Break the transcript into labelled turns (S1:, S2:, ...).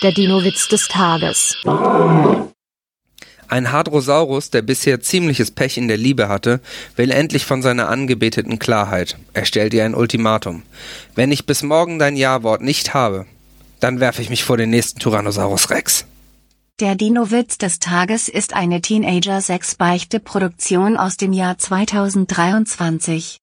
S1: Der Dino-Witz des Tages.
S2: Ein Hadrosaurus, der bisher ziemliches Pech in der Liebe hatte, will endlich von seiner Angebeteten Klarheit. Er stellt ihr ein Ultimatum. Wenn ich bis morgen dein Ja-Wort nicht habe, dann werfe ich mich vor den nächsten Tyrannosaurus Rex.
S3: Der Dino-Witz des Tages ist eine Teenager-6-Beichte-Produktion aus dem Jahr 2023.